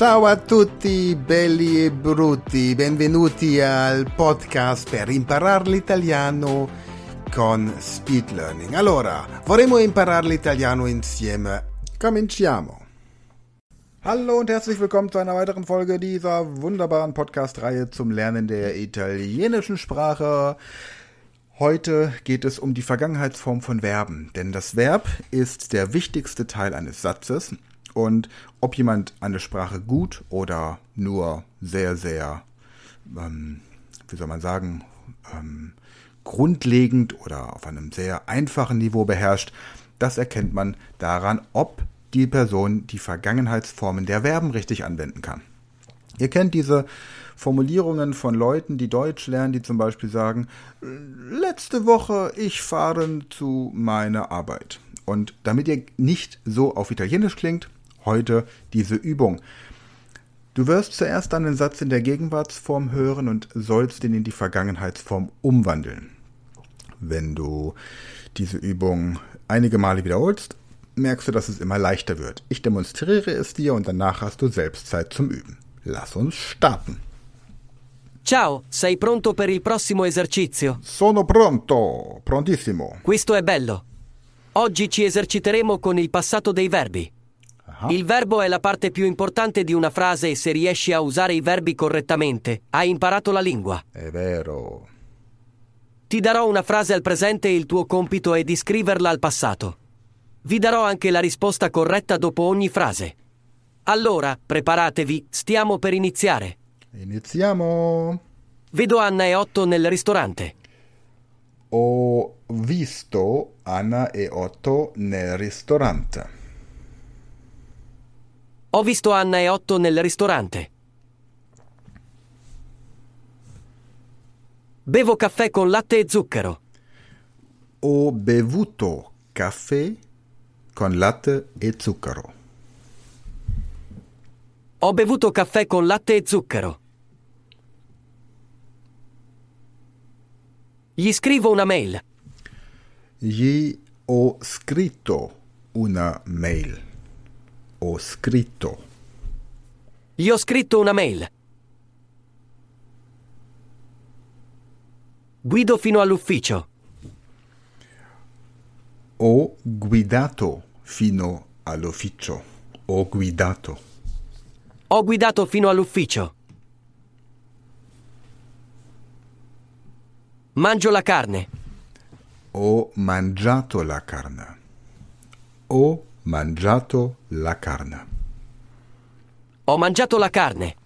Ciao a tutti belli e brutti, benvenuti al podcast per imparare l'italiano con Speed Learning. Allora, vorremmo imparare l'italiano insieme. Cominciamo. Hallo und herzlich willkommen zu einer weiteren Folge dieser wunderbaren Podcast-Reihe zum Lernen der italienischen Sprache. Heute geht es um die Vergangenheitsform von Verben, denn das Verb ist der wichtigste Teil eines Satzes und ob jemand eine Sprache gut oder nur sehr, sehr, ähm, wie soll man sagen, ähm, grundlegend oder auf einem sehr einfachen Niveau beherrscht, das erkennt man daran, ob die Person die Vergangenheitsformen der Verben richtig anwenden kann. Ihr kennt diese Formulierungen von Leuten, die Deutsch lernen, die zum Beispiel sagen, letzte Woche ich fahren zu meiner Arbeit. Und damit ihr nicht so auf Italienisch klingt, heute diese Übung. Du wirst zuerst einen Satz in der Gegenwartsform hören und sollst ihn in die Vergangenheitsform umwandeln. Wenn du diese Übung einige Male wiederholst, merkst du, dass es immer leichter wird. Ich demonstriere es dir und danach hast du selbst Zeit zum Üben. Lass uns starten. Ciao, sei pronto per il prossimo esercizio? Sono pronto, prontissimo. Questo è bello. Oggi ci eserciteremo con il passato dei verbi. Aha. Il verbo è la parte più importante di una frase e se riesci a usare i verbi correttamente, hai imparato la lingua. È vero. Ti darò una frase al presente e il tuo compito è di scriverla al passato. Vi darò anche la risposta corretta dopo ogni frase. Allora, preparatevi, stiamo per iniziare. Iniziamo. Vedo Anna e Otto nel ristorante. Ho visto Anna e Otto nel ristorante. Ho visto Anna e Otto nel ristorante. Bevo caffè con latte e zucchero. Ho bevuto caffè con latte e zucchero. Ho bevuto caffè con latte e zucchero. Gli scrivo una mail. Gli ho scritto una mail. Ho scritto. Gli ho scritto una mail. Guido fino all'ufficio. Ho guidato fino all'ufficio. Ho guidato. Ho guidato fino all'ufficio. Mangio la carne. Ho mangiato la carne. Ho mangiato la carne. Ho mangiato la carne.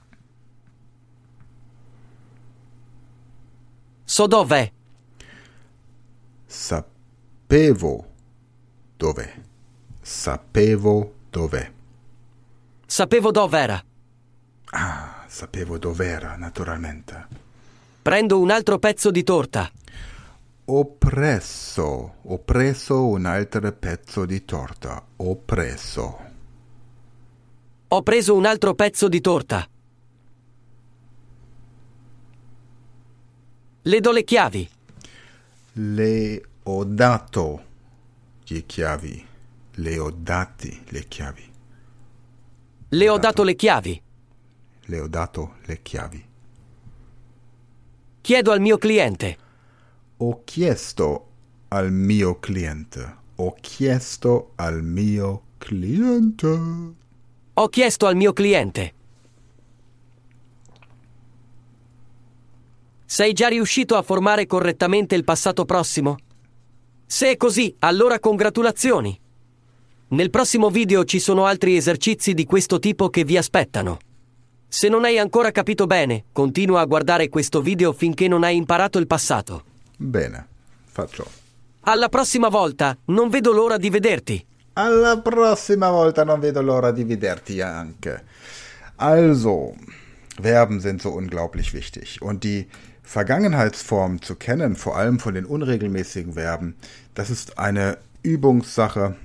So dov'è. Sapevo dov'è. Sapevo dov'è. Sapevo dov'era. Ah, sapevo dov'era, naturalmente. Prendo un altro pezzo di torta. Ho preso un altro pezzo di torta. Ho preso. Ho preso un altro pezzo di torta. Le do le chiavi. Le ho dato le chiavi. Le ho dati le chiavi. Le ho dato le chiavi. Le ho dato le chiavi. Chiedo al mio cliente. Ho chiesto al mio cliente. Ho chiesto al mio cliente. Ho chiesto al mio cliente. Sei già riuscito a formare correttamente il passato prossimo? Se è così, allora congratulazioni. Nel prossimo video ci sono altri esercizi di questo tipo che vi aspettano. Se non hai ancora capito bene, continua a guardare questo video finché non hai imparato il passato. Bene, faccio. Alla prossima volta, non vedo l'ora di vederti. Alla prossima volta non vedo l'ora di vederti anche. Also, Verben sind so unglaublich wichtig. Und die Vergangenheitsform zu kennen, vor allem von den unregelmäßigen Verben, das ist eine Übungssache.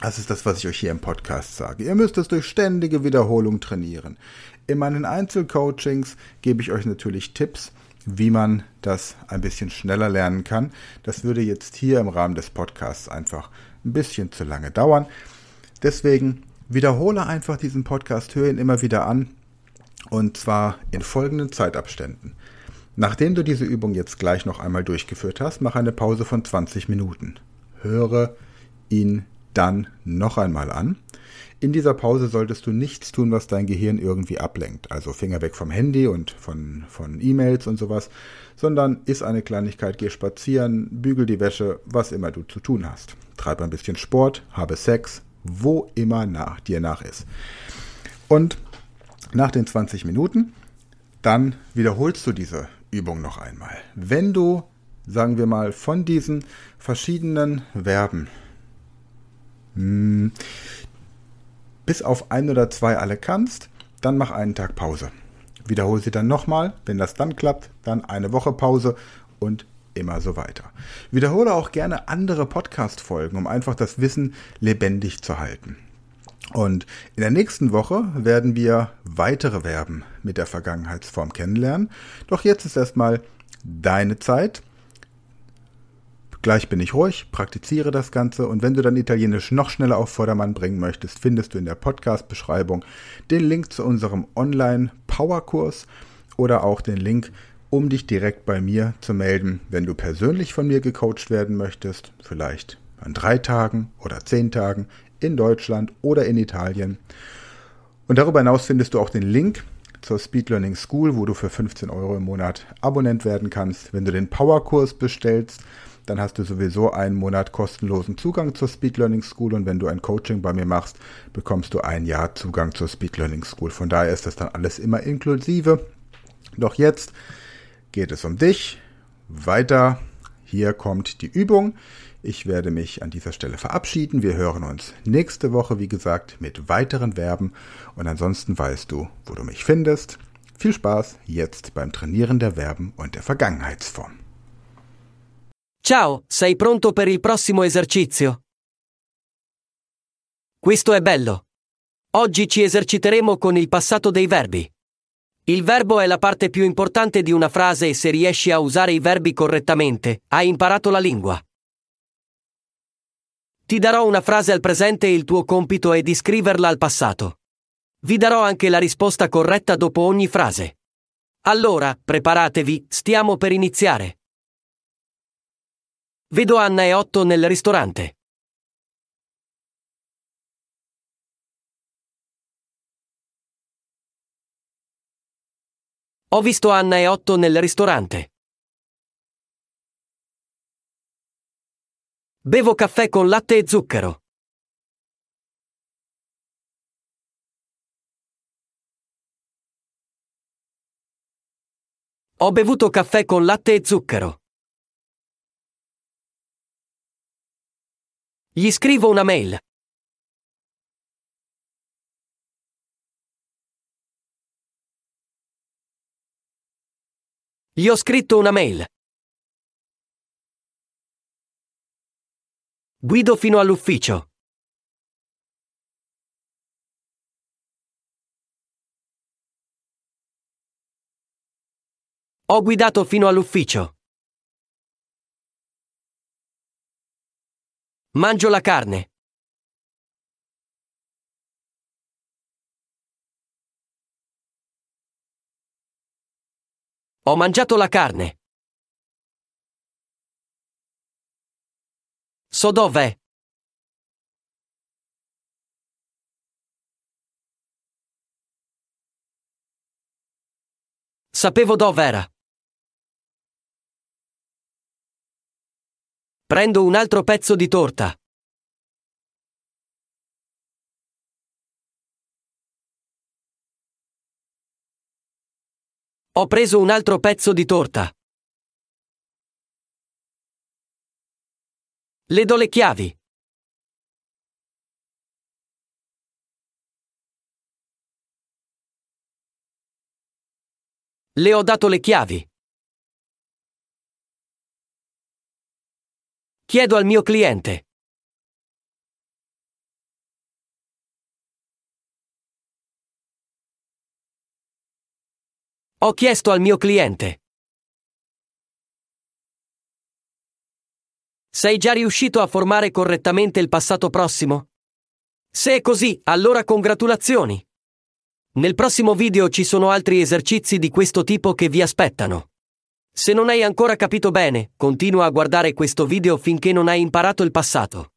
Das ist das, was ich euch hier im Podcast sage. Ihr müsst es durch ständige Wiederholung trainieren. In meinen Einzelcoachings gebe ich euch natürlich Tipps, wie man das ein bisschen schneller lernen kann. Das würde jetzt hier im Rahmen des Podcasts einfach ein bisschen zu lange dauern. Deswegen Wiederhole einfach diesen Podcast, höre ihn immer wieder an und zwar in folgenden Zeitabständen. Nachdem du diese Übung jetzt gleich noch einmal durchgeführt hast, mach eine Pause von 20 Minuten. Höre ihn dann noch einmal an. In dieser Pause solltest du nichts tun, was dein Gehirn irgendwie ablenkt. Also Finger weg vom Handy und von, von E-Mails und sowas, sondern iss eine Kleinigkeit, geh spazieren, bügel die Wäsche, was immer du zu tun hast. Treib ein bisschen Sport, habe Sex, wo immer nach dir nach ist. Und nach den 20 Minuten, dann wiederholst du diese Übung noch einmal. Wenn du, sagen wir mal, von diesen verschiedenen Verben mh, hm, bis auf ein oder zwei alle kannst, dann mach einen Tag Pause. Wiederhole sie dann nochmal. Wenn das dann klappt, dann eine Woche Pause und immer so weiter. Wiederhole auch gerne andere Podcast-Folgen, um einfach das Wissen lebendig zu halten. Und in der nächsten Woche werden wir weitere Verben mit der Vergangenheitsform kennenlernen. Doch jetzt ist erstmal deine Zeit. Gleich bin ich ruhig, praktiziere das Ganze und wenn du dann Italienisch noch schneller auf Vordermann bringen möchtest, findest du in der Podcast-Beschreibung den Link zu unserem Online-Power-Kurs oder auch den Link um dich direkt bei mir zu melden, wenn du persönlich von mir gecoacht werden möchtest, vielleicht an drei Tagen oder zehn Tagen in Deutschland oder in Italien. Und darüber hinaus findest du auch den Link zur Speed Learning School, wo du für 15 Euro im Monat Abonnent werden kannst. Wenn du den Powerkurs bestellst, dann hast du sowieso einen Monat kostenlosen Zugang zur Speed Learning School und wenn du ein Coaching bei mir machst, bekommst du ein Jahr Zugang zur Speed Learning School. Von daher ist das dann alles immer inklusive. Doch jetzt geht es um dich. Weiter, hier kommt die Übung. Ich werde mich an dieser Stelle verabschieden. Wir hören uns nächste Woche, wie gesagt, mit weiteren Verben. Und ansonsten weißt du, wo du mich findest. Viel Spaß jetzt beim Trainieren der Verben und der Vergangenheitsform. Ciao, sei pronto per il prossimo esercizio? Questo è bello. Oggi ci eserciteremo con il passato dei verbi. Il verbo è la parte più importante di una frase e se riesci a usare i verbi correttamente, hai imparato la lingua. Ti darò una frase al presente e il tuo compito è di scriverla al passato. Vi darò anche la risposta corretta dopo ogni frase. Allora, preparatevi, stiamo per iniziare. Vedo Anna e Otto nel ristorante. Ho visto Anna e Otto nel ristorante. Bevo caffè con latte e zucchero. Ho bevuto caffè con latte e zucchero. Gli scrivo una mail. Gli ho scritto una mail. Guido fino all'ufficio. Ho guidato fino all'ufficio. Mangio la carne. Ho mangiato la carne. So dov'è. Sapevo dov'era. Prendo un altro pezzo di torta. Ho preso un altro pezzo di torta. Le do le chiavi. Le ho dato le chiavi. Chiedo al mio cliente. Ho chiesto al mio cliente. Sei già riuscito a formare correttamente il passato prossimo? Se è così, allora congratulazioni! Nel prossimo video ci sono altri esercizi di questo tipo che vi aspettano. Se non hai ancora capito bene, continua a guardare questo video finché non hai imparato il passato.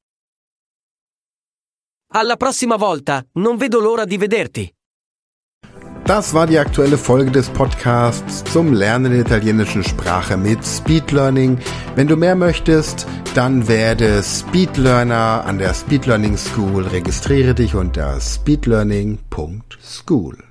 Alla prossima volta, non vedo l'ora di vederti. Das war die aktuelle Folge des Podcasts zum Lernen der italienischen Sprache mit Speed Learning. Wenn du mehr möchtest, dann werde Speedlearner an der Speed Learning School. Registriere dich unter speedlearning.school.